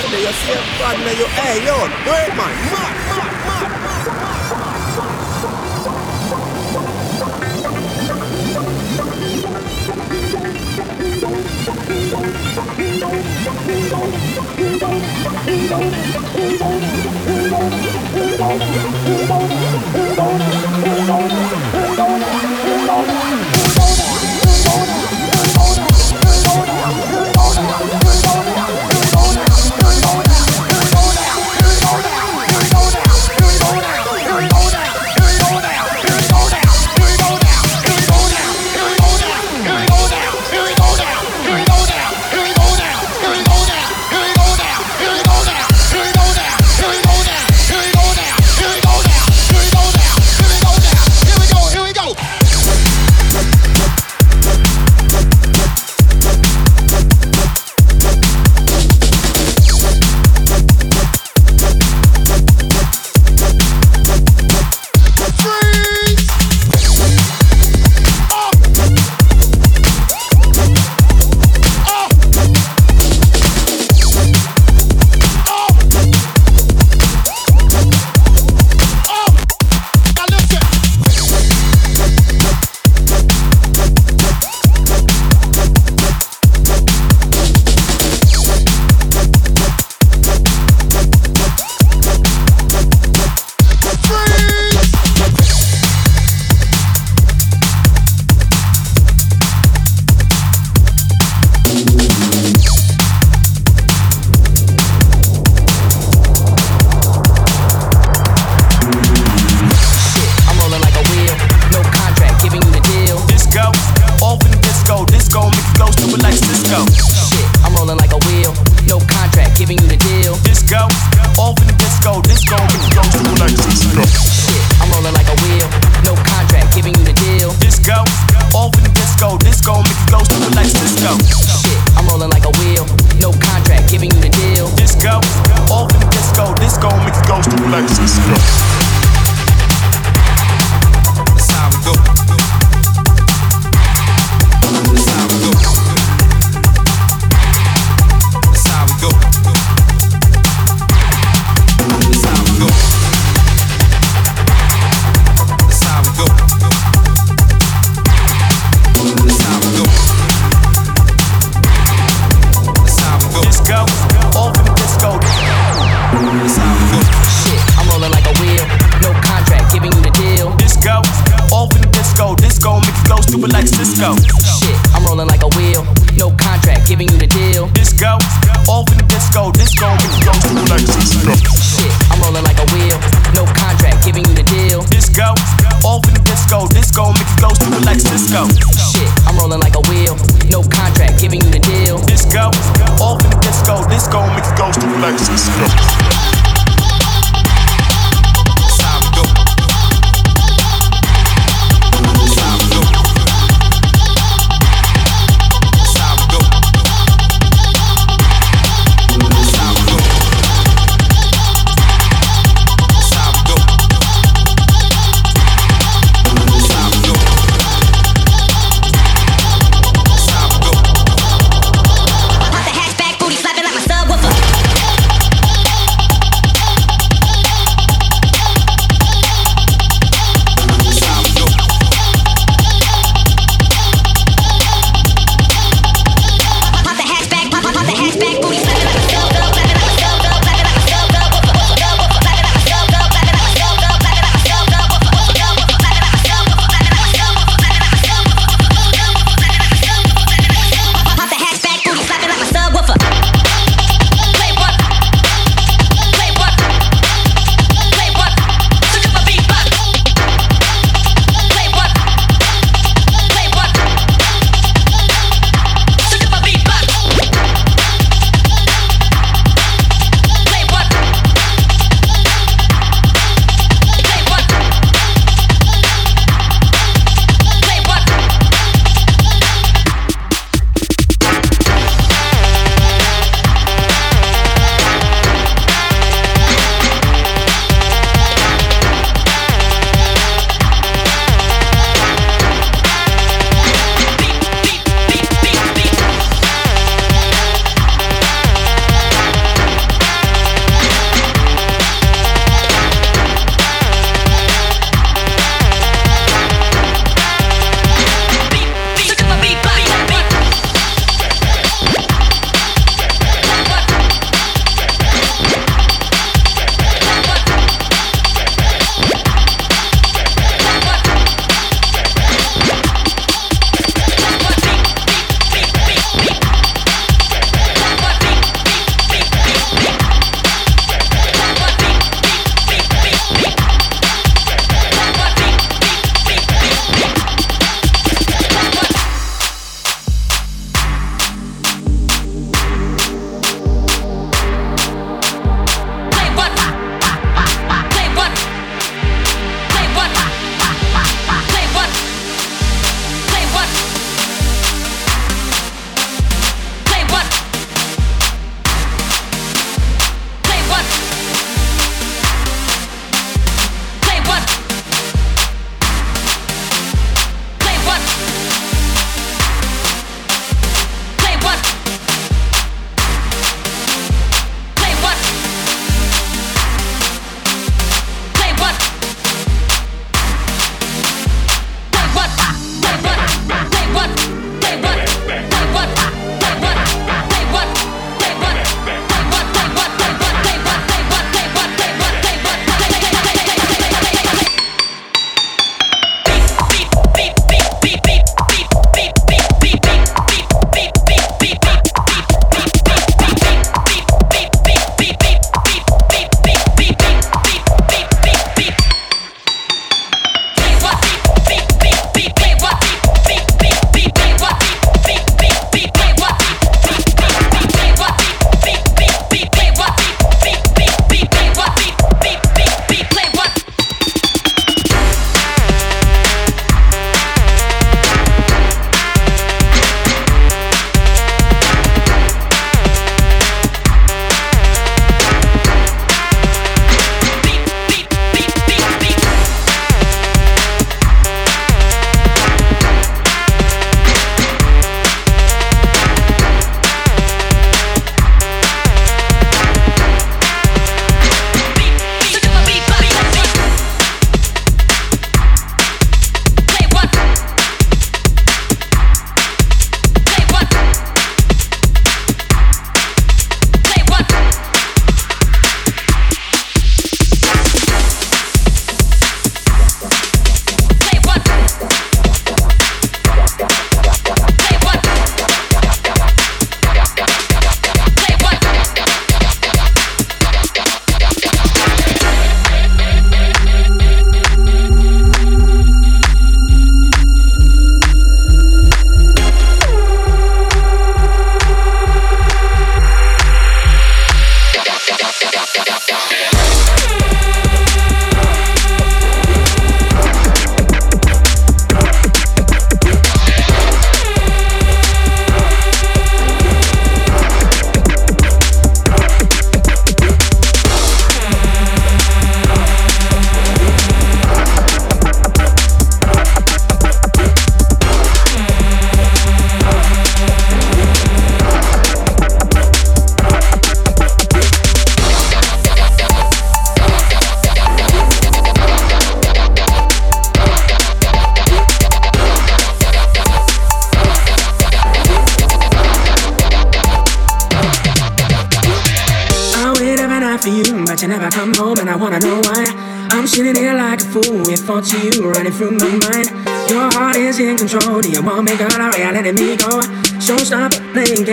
partner, your safe partner, your hey, yo, word man, man, man, man.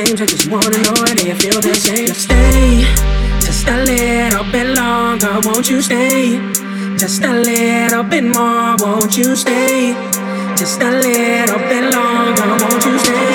I just wanna know. Do you feel the same? Stay just a little bit longer. Won't you stay? Just a little bit more. Won't you stay? Just a little bit longer. Won't you stay?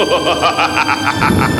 Ha ha ha ha ha ha!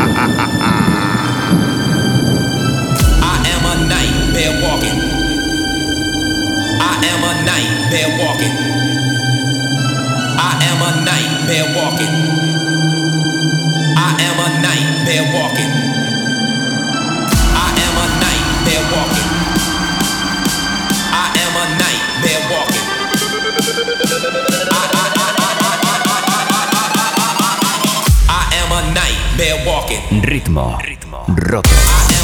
Ritmo. Ritmo. Rock.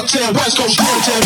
Uptown, West Coast, downtown.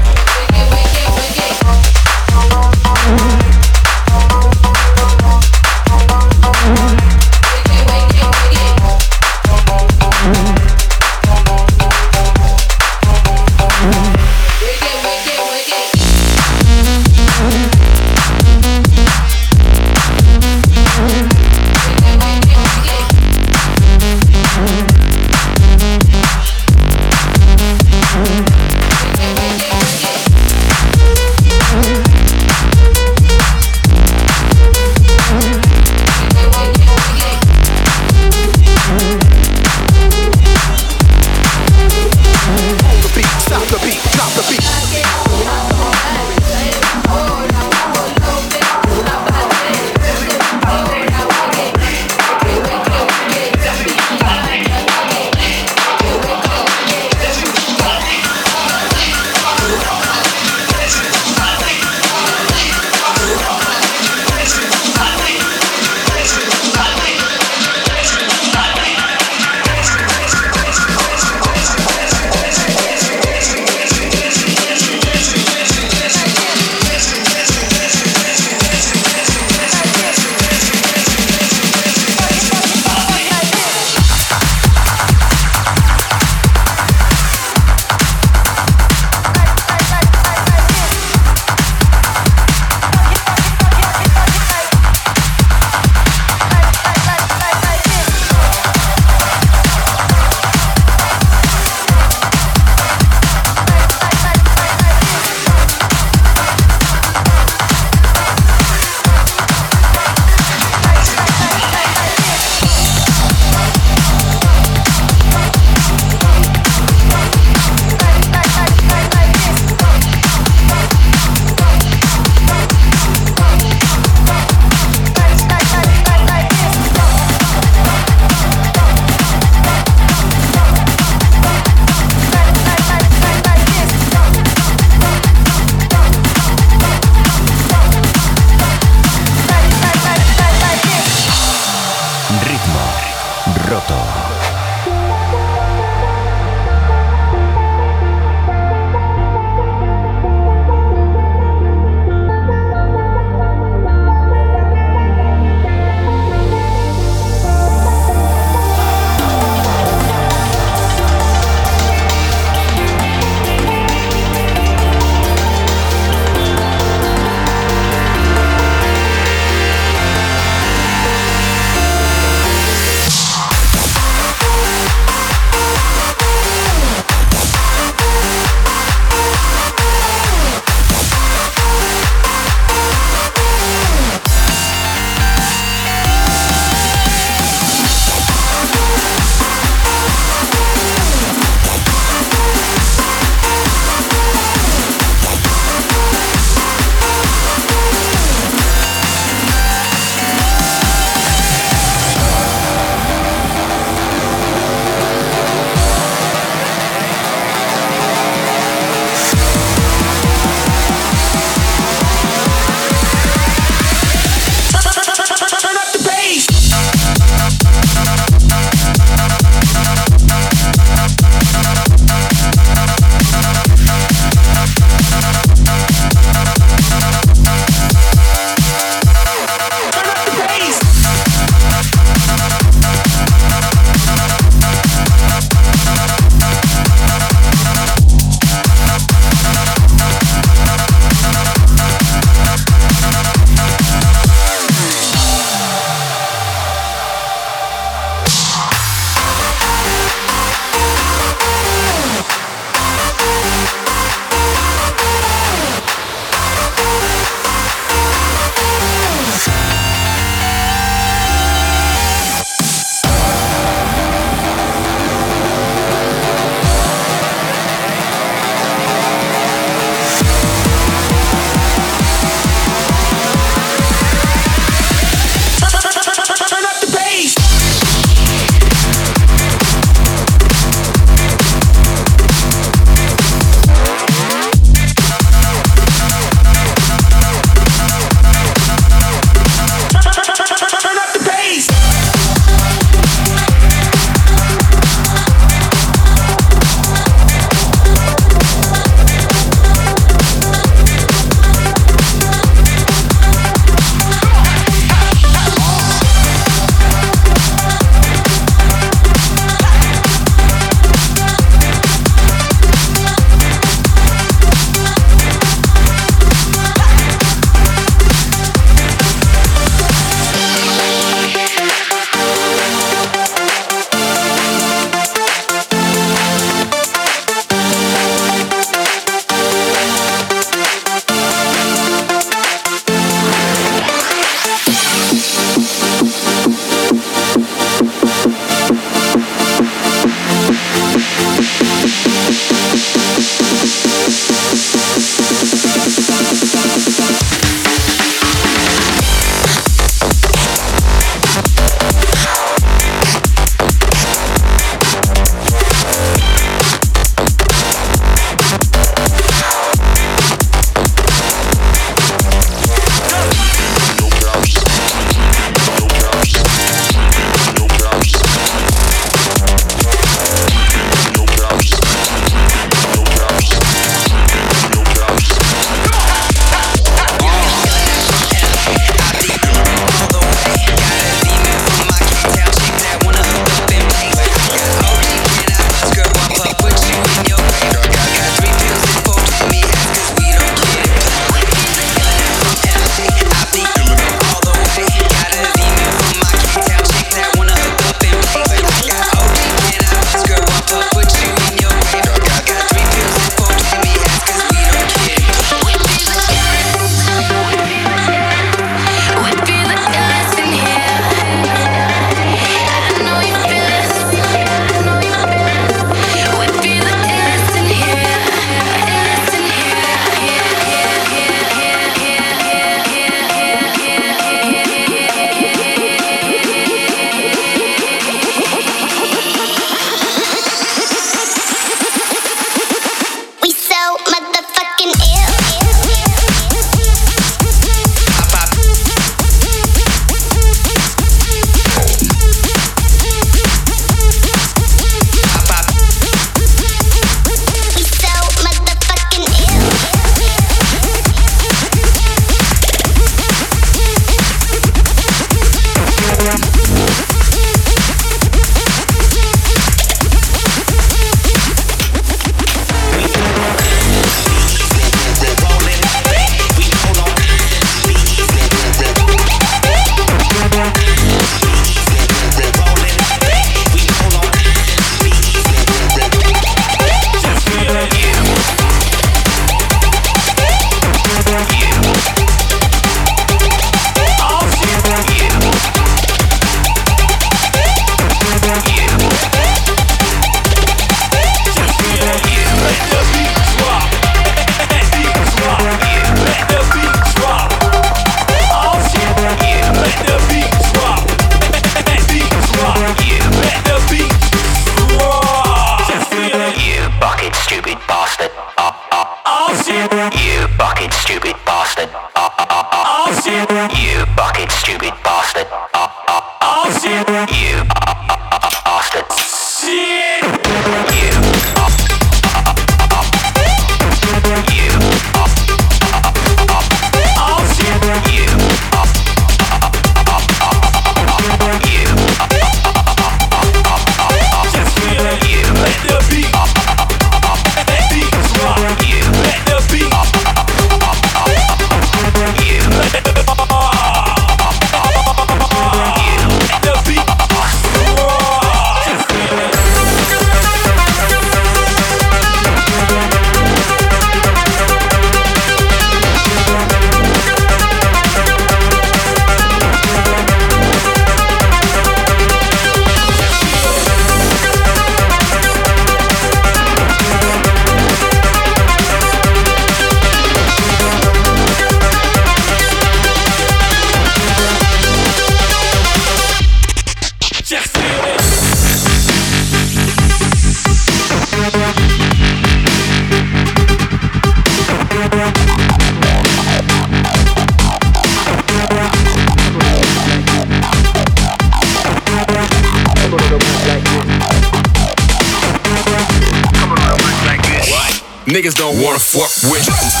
Niggas don't wanna fuck with.